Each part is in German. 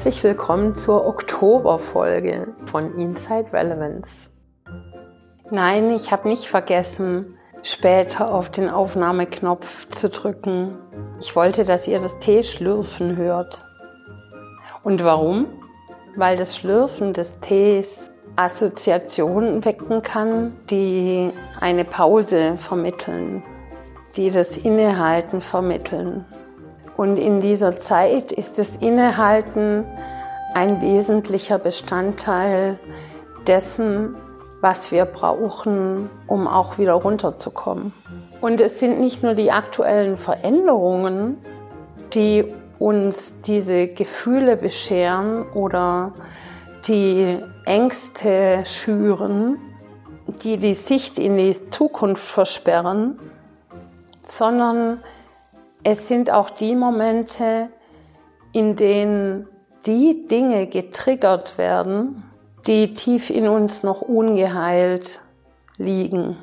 Herzlich willkommen zur Oktoberfolge von Inside Relevance. Nein, ich habe nicht vergessen, später auf den Aufnahmeknopf zu drücken. Ich wollte, dass ihr das Tee schlürfen hört. Und warum? Weil das Schlürfen des Tees Assoziationen wecken kann, die eine Pause vermitteln, die das Innehalten vermitteln. Und in dieser Zeit ist das Innehalten ein wesentlicher Bestandteil dessen, was wir brauchen, um auch wieder runterzukommen. Und es sind nicht nur die aktuellen Veränderungen, die uns diese Gefühle bescheren oder die Ängste schüren, die die Sicht in die Zukunft versperren, sondern es sind auch die Momente, in denen die Dinge getriggert werden, die tief in uns noch ungeheilt liegen.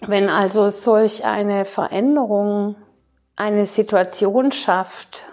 Wenn also solch eine Veränderung eine Situation schafft,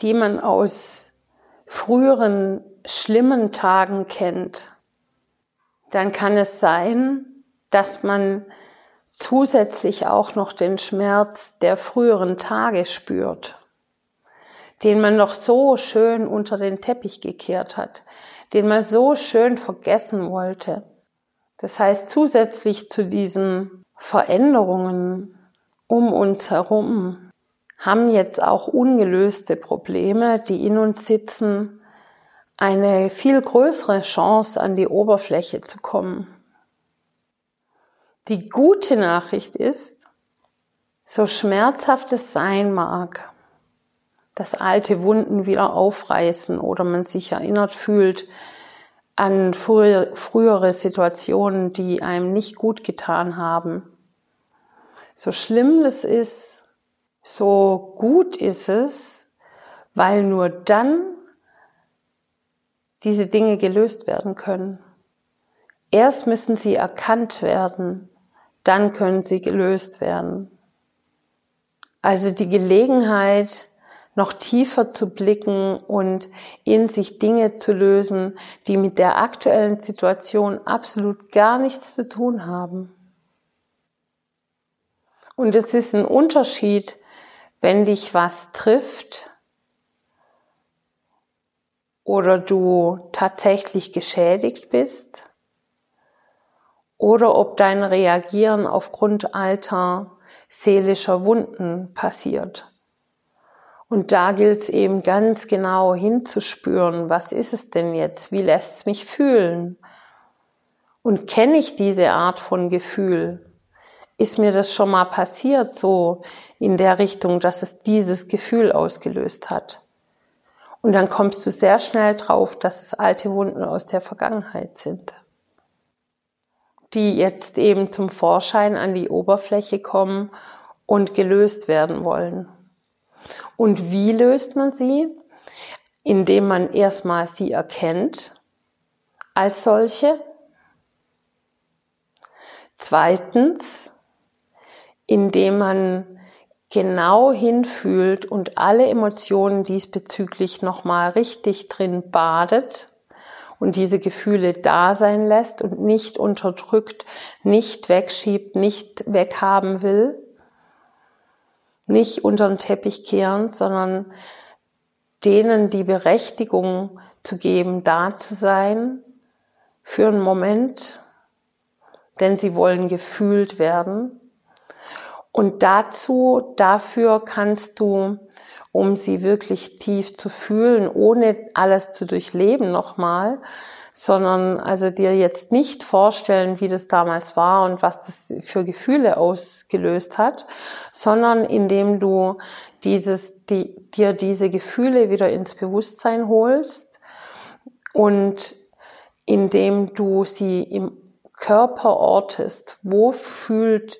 die man aus früheren schlimmen Tagen kennt, dann kann es sein, dass man zusätzlich auch noch den Schmerz der früheren Tage spürt, den man noch so schön unter den Teppich gekehrt hat, den man so schön vergessen wollte. Das heißt, zusätzlich zu diesen Veränderungen um uns herum haben jetzt auch ungelöste Probleme, die in uns sitzen, eine viel größere Chance an die Oberfläche zu kommen. Die gute Nachricht ist, so schmerzhaft es sein mag, dass alte Wunden wieder aufreißen oder man sich erinnert fühlt an frühere Situationen, die einem nicht gut getan haben. So schlimm das ist, so gut ist es, weil nur dann diese Dinge gelöst werden können. Erst müssen sie erkannt werden, dann können sie gelöst werden. Also die Gelegenheit, noch tiefer zu blicken und in sich Dinge zu lösen, die mit der aktuellen Situation absolut gar nichts zu tun haben. Und es ist ein Unterschied, wenn dich was trifft oder du tatsächlich geschädigt bist oder ob dein Reagieren aufgrund alter seelischer Wunden passiert. Und da gilt es eben ganz genau hinzuspüren, was ist es denn jetzt? Wie lässt es mich fühlen? Und kenne ich diese Art von Gefühl? Ist mir das schon mal passiert, so in der Richtung, dass es dieses Gefühl ausgelöst hat? Und dann kommst du sehr schnell drauf, dass es alte Wunden aus der Vergangenheit sind, die jetzt eben zum Vorschein an die Oberfläche kommen und gelöst werden wollen. Und wie löst man sie? Indem man erstmal sie erkennt als solche. Zweitens, indem man genau hinfühlt und alle Emotionen diesbezüglich nochmal richtig drin badet und diese Gefühle da sein lässt und nicht unterdrückt, nicht wegschiebt, nicht weghaben will nicht unter den Teppich kehren, sondern denen die Berechtigung zu geben, da zu sein für einen Moment, denn sie wollen gefühlt werden. Und dazu, dafür kannst du, um sie wirklich tief zu fühlen, ohne alles zu durchleben nochmal, sondern also dir jetzt nicht vorstellen, wie das damals war und was das für Gefühle ausgelöst hat, sondern indem du dieses, die, dir diese Gefühle wieder ins Bewusstsein holst und indem du sie im Körper ortest. Wo fühlt,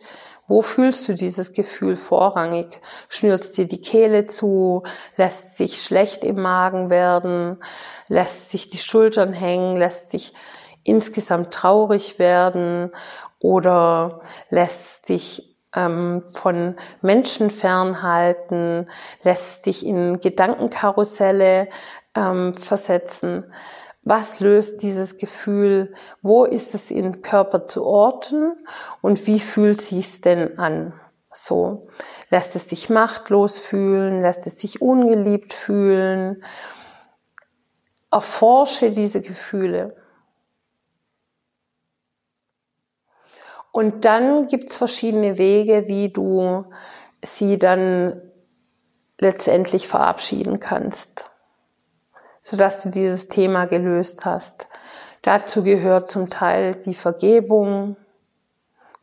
wo fühlst du dieses Gefühl vorrangig? Schnürst dir die Kehle zu? Lässt sich schlecht im Magen werden? Lässt sich die Schultern hängen? Lässt sich insgesamt traurig werden? Oder lässt sich ähm, von Menschen fernhalten? Lässt dich in Gedankenkarusselle ähm, versetzen. Was löst dieses Gefühl? Wo ist es im Körper zu orten? Und wie fühlt sich's denn an? So. Lässt es sich machtlos fühlen? Lässt es sich ungeliebt fühlen? Erforsche diese Gefühle. Und dann gibt's verschiedene Wege, wie du sie dann letztendlich verabschieden kannst, sodass du dieses Thema gelöst hast. Dazu gehört zum Teil die Vergebung,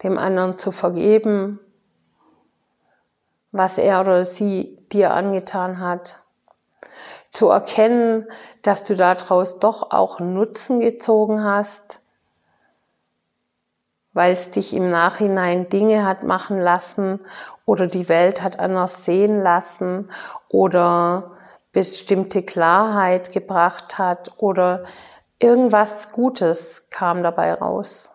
dem anderen zu vergeben, was er oder sie dir angetan hat. Zu erkennen, dass du daraus doch auch Nutzen gezogen hast, weil es dich im Nachhinein Dinge hat machen lassen oder die Welt hat anders sehen lassen oder bestimmte Klarheit gebracht hat oder irgendwas Gutes kam dabei raus.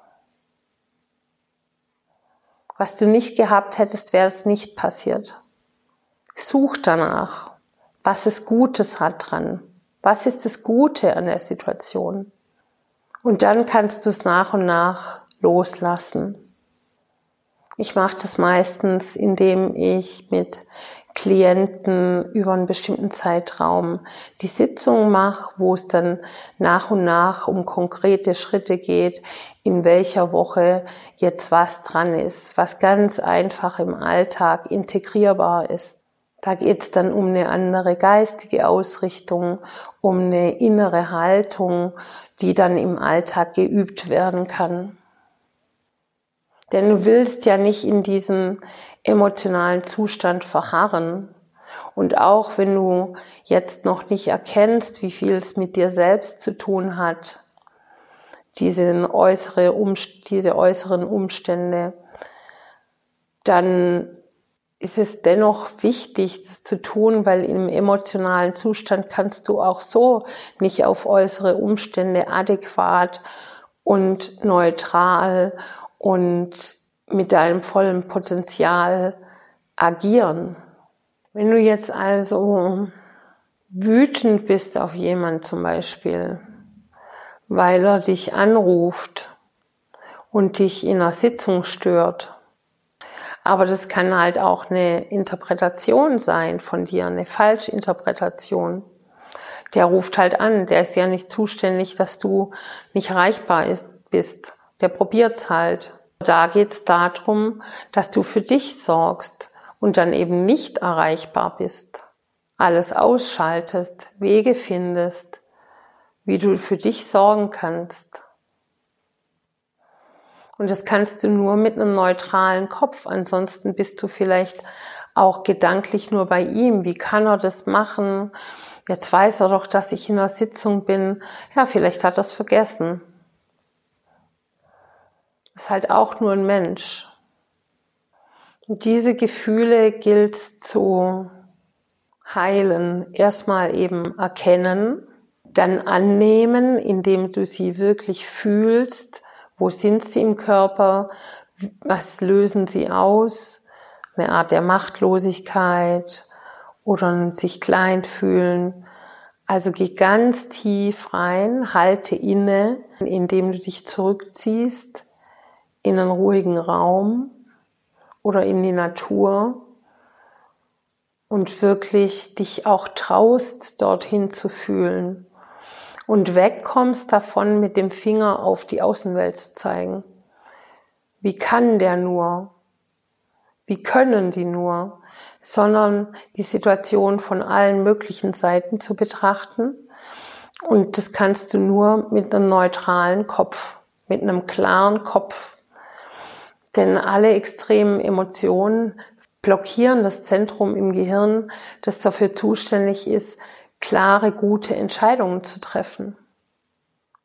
Was du nicht gehabt hättest, wäre es nicht passiert. Such danach, was es Gutes hat dran. Was ist das Gute an der Situation? Und dann kannst du es nach und nach loslassen. Ich mache das meistens, indem ich mit Klienten über einen bestimmten Zeitraum die Sitzung mache, wo es dann nach und nach um konkrete Schritte geht, in welcher Woche jetzt was dran ist, was ganz einfach im Alltag integrierbar ist. Da geht es dann um eine andere geistige Ausrichtung, um eine innere Haltung, die dann im Alltag geübt werden kann. Denn du willst ja nicht in diesem emotionalen Zustand verharren. Und auch wenn du jetzt noch nicht erkennst, wie viel es mit dir selbst zu tun hat, diese, äußere, diese äußeren Umstände, dann ist es dennoch wichtig, das zu tun, weil im emotionalen Zustand kannst du auch so nicht auf äußere Umstände adäquat und neutral und mit deinem vollen Potenzial agieren. Wenn du jetzt also wütend bist auf jemand zum Beispiel, weil er dich anruft und dich in einer Sitzung stört, aber das kann halt auch eine Interpretation sein von dir, eine Falschinterpretation. Der ruft halt an, der ist ja nicht zuständig, dass du nicht erreichbar bist der probiert's halt. Da geht's darum, dass du für dich sorgst und dann eben nicht erreichbar bist. Alles ausschaltest, Wege findest, wie du für dich sorgen kannst. Und das kannst du nur mit einem neutralen Kopf. Ansonsten bist du vielleicht auch gedanklich nur bei ihm. Wie kann er das machen? Jetzt weiß er doch, dass ich in einer Sitzung bin. Ja, vielleicht hat er es vergessen ist halt auch nur ein Mensch. Und diese Gefühle gilt zu heilen. Erstmal eben erkennen, dann annehmen, indem du sie wirklich fühlst. Wo sind sie im Körper? Was lösen sie aus? Eine Art der Machtlosigkeit oder sich klein fühlen. Also geh ganz tief rein, halte inne, indem du dich zurückziehst in einen ruhigen Raum oder in die Natur und wirklich dich auch traust, dorthin zu fühlen und wegkommst davon, mit dem Finger auf die Außenwelt zu zeigen. Wie kann der nur? Wie können die nur? Sondern die Situation von allen möglichen Seiten zu betrachten. Und das kannst du nur mit einem neutralen Kopf, mit einem klaren Kopf denn alle extremen Emotionen blockieren das Zentrum im Gehirn, das dafür zuständig ist, klare, gute Entscheidungen zu treffen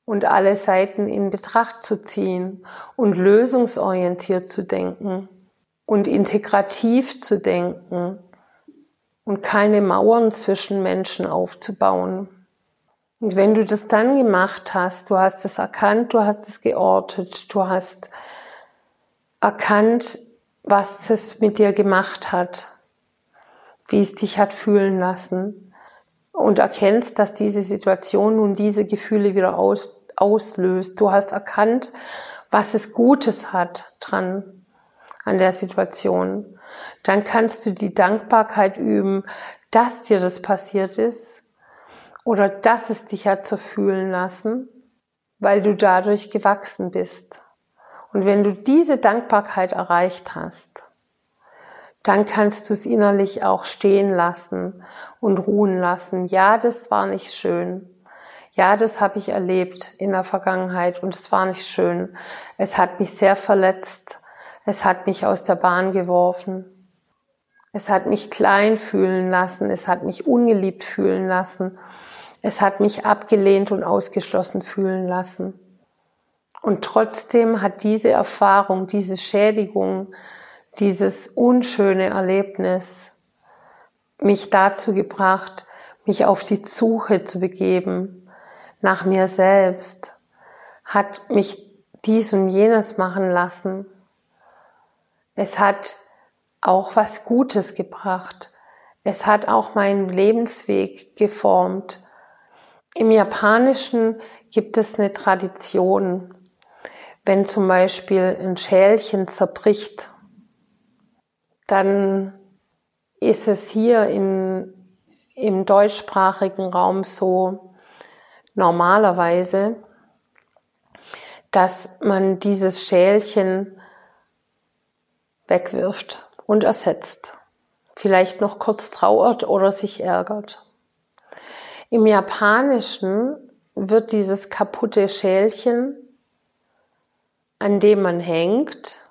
und alle Seiten in Betracht zu ziehen und lösungsorientiert zu denken und integrativ zu denken und keine Mauern zwischen Menschen aufzubauen. Und wenn du das dann gemacht hast, du hast es erkannt, du hast es geortet, du hast erkannt, was es mit dir gemacht hat, wie es dich hat fühlen lassen. und erkennst, dass diese Situation nun diese Gefühle wieder aus, auslöst. Du hast erkannt, was es Gutes hat dran an der Situation. Dann kannst du die Dankbarkeit üben, dass dir das passiert ist oder dass es dich hat so fühlen lassen, weil du dadurch gewachsen bist. Und wenn du diese Dankbarkeit erreicht hast, dann kannst du es innerlich auch stehen lassen und ruhen lassen. Ja, das war nicht schön. Ja, das habe ich erlebt in der Vergangenheit und es war nicht schön. Es hat mich sehr verletzt. Es hat mich aus der Bahn geworfen. Es hat mich klein fühlen lassen. Es hat mich ungeliebt fühlen lassen. Es hat mich abgelehnt und ausgeschlossen fühlen lassen. Und trotzdem hat diese Erfahrung, diese Schädigung, dieses unschöne Erlebnis mich dazu gebracht, mich auf die Suche zu begeben nach mir selbst, hat mich dies und jenes machen lassen. Es hat auch was Gutes gebracht. Es hat auch meinen Lebensweg geformt. Im Japanischen gibt es eine Tradition, wenn zum Beispiel ein Schälchen zerbricht dann ist es hier in, im deutschsprachigen Raum so normalerweise, dass man dieses Schälchen wegwirft und ersetzt. Vielleicht noch kurz trauert oder sich ärgert. Im Japanischen wird dieses kaputte Schälchen, an dem man hängt,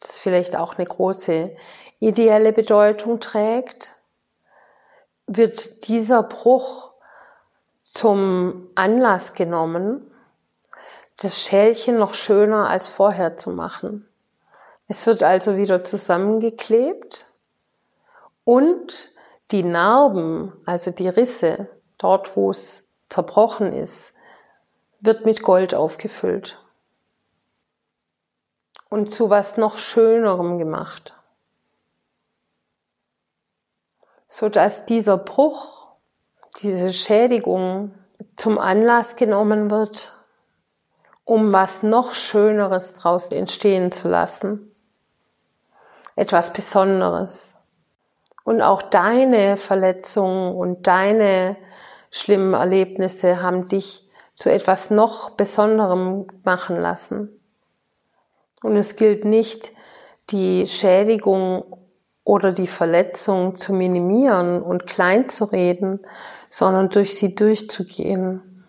das vielleicht auch eine große ideelle Bedeutung trägt, wird dieser Bruch zum Anlass genommen, das Schälchen noch schöner als vorher zu machen. Es wird also wieder zusammengeklebt und die Narben, also die Risse, dort wo es zerbrochen ist, wird mit Gold aufgefüllt und zu was noch Schönerem gemacht. So dass dieser Bruch, diese Schädigung zum Anlass genommen wird, um was noch Schöneres draus entstehen zu lassen. Etwas Besonderes. Und auch deine Verletzungen und deine schlimmen Erlebnisse haben dich zu etwas noch Besonderem machen lassen. Und es gilt nicht, die Schädigung oder die Verletzung zu minimieren und klein zu reden, sondern durch sie durchzugehen.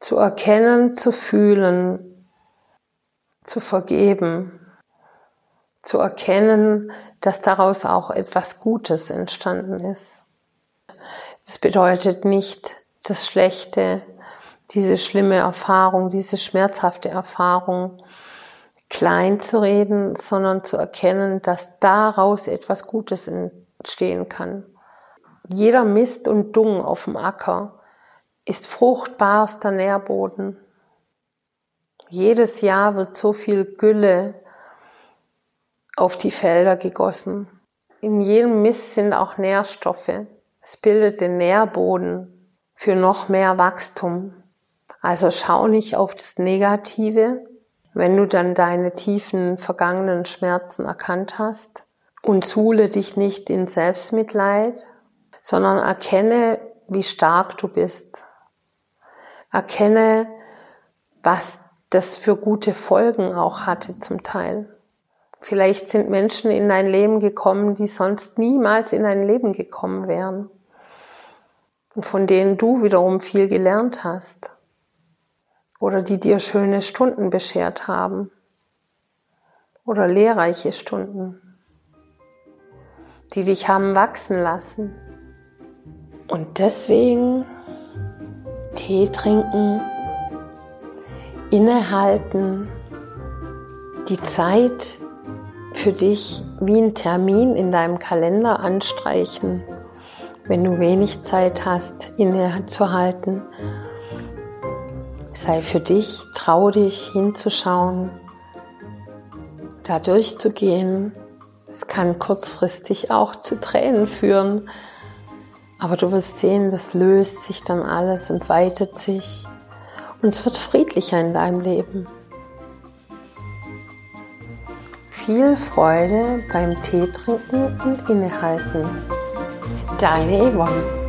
Zu erkennen, zu fühlen, zu vergeben, zu erkennen, dass daraus auch etwas Gutes entstanden ist. Das bedeutet nicht das Schlechte, diese schlimme Erfahrung, diese schmerzhafte Erfahrung klein zu reden, sondern zu erkennen, dass daraus etwas Gutes entstehen kann. Jeder Mist und Dung auf dem Acker ist fruchtbarster Nährboden. Jedes Jahr wird so viel Gülle auf die Felder gegossen. In jedem Mist sind auch Nährstoffe. Es bildet den Nährboden für noch mehr Wachstum. Also schau nicht auf das Negative, wenn du dann deine tiefen vergangenen Schmerzen erkannt hast und suhle dich nicht in Selbstmitleid, sondern erkenne, wie stark du bist. Erkenne, was das für gute Folgen auch hatte zum Teil. Vielleicht sind Menschen in dein Leben gekommen, die sonst niemals in dein Leben gekommen wären und von denen du wiederum viel gelernt hast oder die dir schöne Stunden beschert haben oder lehrreiche Stunden, die dich haben wachsen lassen. Und deswegen Tee trinken, innehalten, die Zeit für dich wie ein Termin in deinem Kalender anstreichen, wenn du wenig Zeit hast, innezuhalten Sei für dich, trau dich hinzuschauen, da durchzugehen. Es kann kurzfristig auch zu Tränen führen, Aber du wirst sehen, das löst sich dann alles und weitet sich und es wird friedlicher in deinem Leben. Viel Freude beim Tee trinken und innehalten. Deine Yvonne.